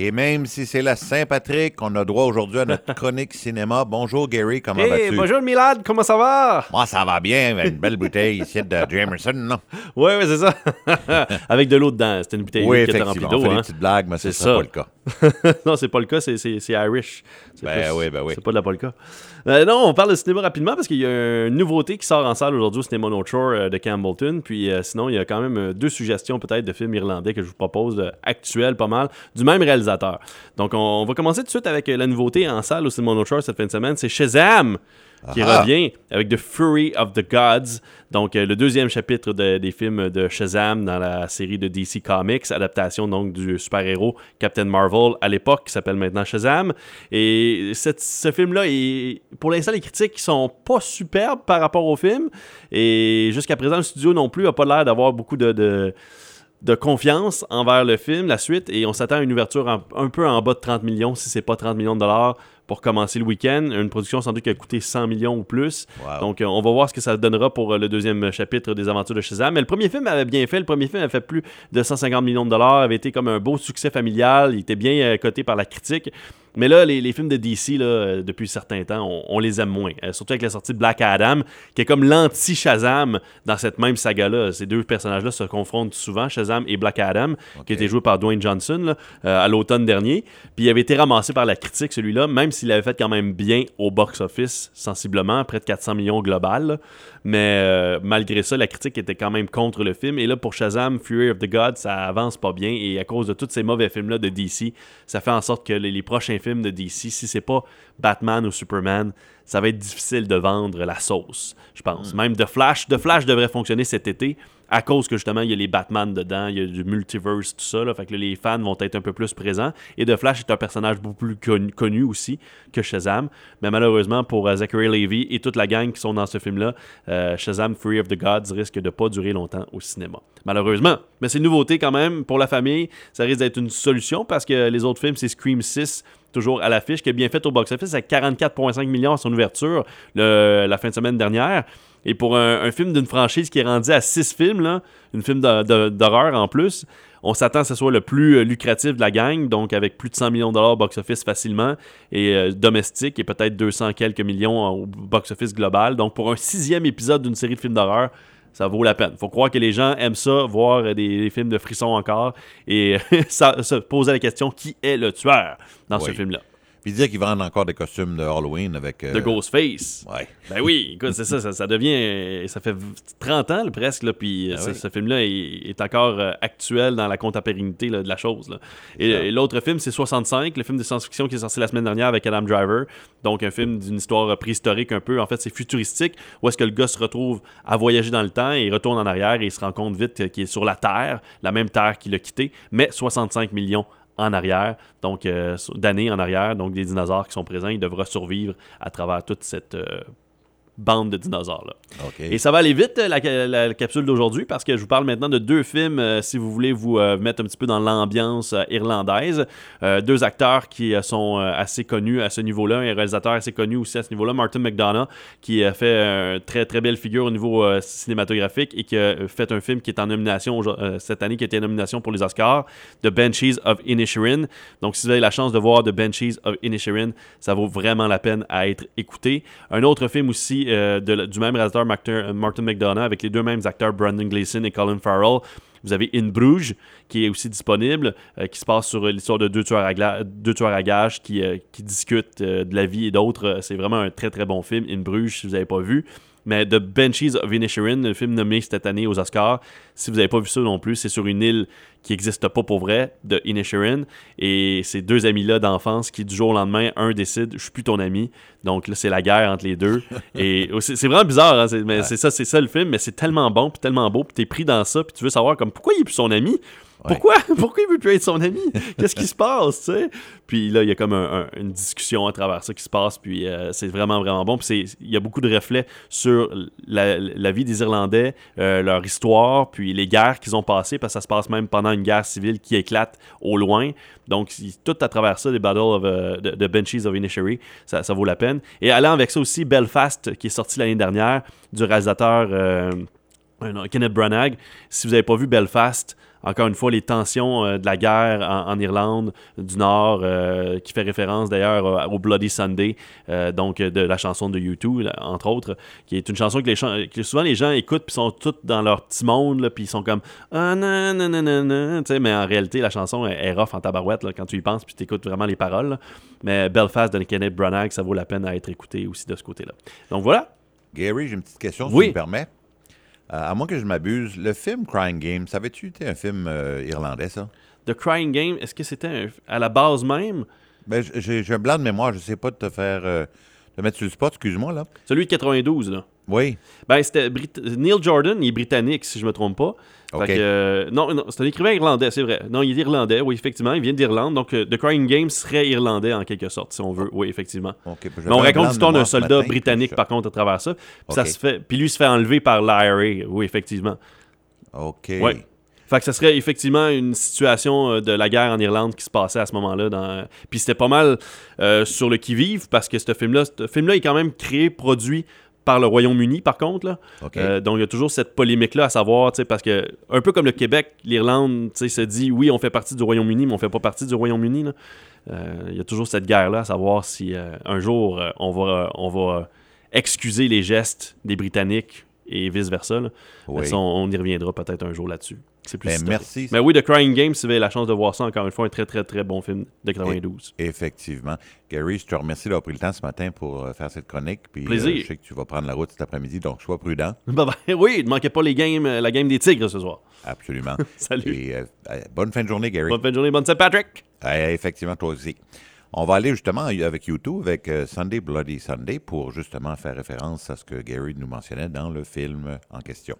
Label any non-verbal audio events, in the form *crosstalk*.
Et même si c'est la Saint-Patrick, on a droit aujourd'hui à notre *laughs* chronique cinéma. Bonjour Gary, comment Hey, vas-tu? bonjour Milad, comment ça va? Moi, ça va bien, avec une belle bouteille ici de Jamerson, non? Oui, oui, c'est ça. *laughs* Avec de l'eau dedans. C'était une bouteille Oui, qui était remplie d'eau. des Hein? petites blagues, mais c'est ça. pas le cas. *laughs* non, c'est pas le cas, c'est, Irish. Ben oui, ben oui. C'est pas de la polka. Euh, non, on parle de cinéma rapidement parce qu'il y a une nouveauté qui sort en salle aujourd'hui au cinéma North euh, de Campbellton. Puis euh, sinon, il y a quand même deux suggestions peut-être de films irlandais que je vous propose, actuels pas mal, du même réalisateur. Donc on, va commencer tout de suite avec la nouveauté en salle au cinéma North cette fin de semaine. C'est Shazam! Qui Ah. revient avec The Fury of the Gods, donc euh, le deuxième chapitre de- des films de Shazam dans la série de DC Comics, adaptation donc du super-héros Captain Marvel à l'époque, qui s'appelle maintenant Shazam. Et cette- ce film-là, pour l'instant, les critiques sont pas superbes par rapport au film. Et jusqu'à présent, le studio non plus a pas l'air d'avoir beaucoup de- de de confiance envers le film, la suite, et on s'attend à une ouverture en- un peu en bas de 30 millions, si c'est pas 30 millions de dollars pour commencer le week-end. Une production sans doute qui a coûté 100 millions ou plus. Wow. Donc, euh, on va voir ce que ça donnera pour euh, le deuxième chapitre des aventures de Shazam. Mais le premier film avait bien fait. Le premier film avait fait plus de 150 millions de dollars, avait été comme un beau succès familial. Il était bien euh, coté par la critique. Mais là, les, les films de DC, là, euh, depuis un certain temps, on, on les aime moins. Euh, surtout avec la sortie de Black Adam, qui est comme l'anti-Shazam dans cette même saga-là. Ces deux personnages-là se confrontent souvent, Shazam et Black Adam, qui été joué par Dwayne Johnson là, euh, à l'automne dernier. Puis il avait été ramassé par la critique, celui-là, même s'il avait fait quand même bien au box-office, sensiblement, près de 400 millions global. là. Mais euh, malgré ça, la critique était quand même contre le film. Et là, pour Shazam, Fury of the Gods, ça avance pas bien. Et à cause de tous ces mauvais films-là de DC, ça fait en sorte que les, les prochains films de DC, si c'est pas Batman ou Superman, ça va être difficile de vendre la sauce, je pense. Même The Flash, The Flash devrait fonctionner cet été à cause que justement il y a les Batman dedans, il y a du multiverse, tout ça. Fait que les fans vont être un peu plus présents. Et The Flash est un personnage beaucoup plus connu, aussi que Shazam. Mais malheureusement pour euh, Zachary Levy et toute la gang qui sont dans ce film-là, euh, Shazam Fury of the Gods risque de pas durer longtemps au cinéma. Malheureusement. Mais c'est une nouveauté quand même pour la famille. Ça risque d'être une solution parce que les autres films, c'est Scream 6 toujours à l'affiche, qui a bien fait au box-office avec 44,5 millions à son ouverture la fin de semaine dernière. Et pour un, un film d'une franchise qui est rendu à 6 films, là, une film d'horreur en plus, on s'attend que ce soit le plus euh, lucratif de la gang, donc avec plus de 100 millions de dollars au box-office facilement, et euh, domestique, et peut-être 200 quelques millions au box-office global. Donc pour un sixième épisode d'une série de films d'horreur, ça vaut la peine. Faut croire que les gens aiment ça, voir des, des films de frissons encore, et *laughs* ça, se poser la question qui est le tueur dans ce film-là? Puis dire qu'ils vendent encore des costumes de Halloween avec. euh, De Ghostface. Ouais. Ben oui, écoute, c'est ça, ça, ça devient. euh, Ça fait v- 30 ans là, presque, là, puis euh, Ah ce, oui. ce film-là est, est encore euh, actuel dans la contemporanéité de la chose. là. Et, et l'autre film, c'est 65, le film de science-fiction qui est sorti la semaine dernière avec Adam Driver. Donc, un film d'une histoire euh, préhistorique un peu. En fait, c'est futuristique, où est-ce que le gars se retrouve à voyager dans le temps et il retourne en arrière et il se rend compte vite euh, qu'il est sur la Terre, la même Terre qu'il a quittée, mais 65 millions en arrière, donc euh, d'années en arrière, donc des dinosaures qui sont présents, il devra survivre à travers toute cette euh, bande de dinosaures là. OK. Et ça va aller vite, la, la- capsule d'aujourd'hui, parce que je vous parle maintenant de deux films, euh, si vous voulez vous euh, mettre un petit peu dans l'ambiance euh, irlandaise. Euh, deux acteurs qui euh, sont euh, assez connus à ce niveau-là, un réalisateur assez connu aussi à ce niveau-là, Martin McDonough, qui a fait une très très belle figure au niveau euh, cinématographique et qui a fait un film qui est en nomination euh, cette année, qui a été en nomination pour les Oscars, The Banshees of Inisherin. Donc si vous avez la chance de voir The Banshees of Inisherin, ça vaut vraiment la peine à être écouté. Un autre film aussi euh, de- du même réalisateur Martin, Martin McDonough avec les deux mêmes acteurs Brandon Gleeson et Colin Farrell. Vous avez In Bruges qui est aussi disponible, euh, qui se passe sur euh, l'histoire de deux tueurs à, deux gages qui, euh, qui discutent euh, de la vie et d'autres. Euh, C'est vraiment un très très bon film. In Bruges, si vous n'avez pas vu. Mais The Banshees of Inisherin, le film nommé cette année aux Oscars, si vous n'avez pas vu ça non plus, c'est sur une île qui n'existe pas pour vrai, de Inisherin. Et ces deux amis-là d'enfance qui, du jour au lendemain, un décide, je suis plus ton ami. Donc là, c'est la guerre entre les deux. *laughs* Et c'est c'est vraiment bizarre, hein, c'est- ça, c'est ça le film, mais c'est tellement bon, puis tellement beau, puis t'es pris dans ça, puis tu veux savoir comme pourquoi il est plus son ami? Pourquoi? *laughs* Pourquoi il veut plus être son ami? Qu'est-ce qui se passe? Puis là, il y a comme un- un- une discussion à travers ça qui se passe, puis euh, c'est vraiment, vraiment bon. Puis il y a beaucoup de reflets sur la, vie des Irlandais, euh, leur histoire, puis les guerres qu'ils ont passées, parce que ça se passe même pendant une guerre civile qui éclate au loin. Donc, tout à travers ça, les Battles of, euh, de, de Banshees of Inisherin, ça, vaut la peine. Et allant avec ça aussi, Belfast, qui est sorti l'année dernière, du réalisateur... euh, Kenneth Branagh. Si vous n'avez pas vu Belfast, encore une fois, les tensions euh, de la guerre en, Irlande du Nord, euh, qui fait référence d'ailleurs au Bloody Sunday, euh, donc de la chanson de U2, entre autres, qui est une chanson que, les que souvent les gens écoutent, puis sont tous dans leur petit monde, puis ils sont comme ah, non, non, non, mais en réalité, la chanson est, est rough en tabarouette là, quand tu y penses, puis tu écoutes vraiment les paroles. Mais Belfast de Kenneth Branagh, ça vaut la peine à être écouté aussi de ce côté-là. Donc voilà. Gary, j'ai une petite question, si tu me permets. Euh, à moins que je m'abuse, le film Crying Game, ça avait-tu été un film euh, irlandais, ça? The Crying Game, est-ce que c'était à la base même? Ben, j'ai un blanc de mémoire, je sais pas de te faire... Euh, de mettre sur le spot, excuse-moi, là. Celui de 92, là. Oui. Ben, c'était Neil Jordan, il est britannique, si je me trompe pas. Euh, non, non c'est un écrivain irlandais, c'est vrai. Non, il est irlandais, oui, effectivement. Il vient d'Irlande. Donc, euh, The Crying Game serait irlandais en quelque sorte, si on veut. Oui, effectivement. Mais on raconte l'histoire d'un soldat britannique, par contre, à travers ça. Puis, ça se fait, puis lui se fait enlever par l'IRA. Oui, effectivement. OK. Oui. Fait que ça serait effectivement une situation euh, de la guerre en Irlande qui se passait à ce moment-là. Dans... Puis c'était pas mal sur le qui-vive parce que ce film-là, ce film-là est quand même créé, produit par le Royaume-Uni, par contre. Là. Euh, donc, il y a toujours cette polémique-là à savoir, parce que, un peu comme le Québec, l'Irlande se dit oui, on fait partie du Royaume-Uni, mais on fait pas partie du Royaume-Uni. Euh, il y a toujours cette guerre-là à savoir si euh, un jour on va, on va excuser les gestes des Britanniques et vice-versa. On, y reviendra peut-être un jour là-dessus. C'est plus ben, merci. Mais oui, The Crying Game, si vous avez la chance de voir ça, encore une fois, un très, très, très bon film de 92. effectivement. Gary, je te remercie d'avoir pris le temps ce matin pour euh, faire cette chronique. Puis, Plaisir. Euh, je sais que tu vas prendre la route cet après-midi, donc sois prudent. *laughs* oui, ne manquez pas les games, euh, la game des Tigres ce soir. Absolument. *laughs* Salut. Et, bonne fin de journée, Gary. Bonne fin de journée, bonne Saint-Patrick. effectivement, toi aussi. On va aller justement avec YouTube, avec Sunday Bloody Sunday, pour justement faire référence à ce que Gary nous mentionnait dans le film en question.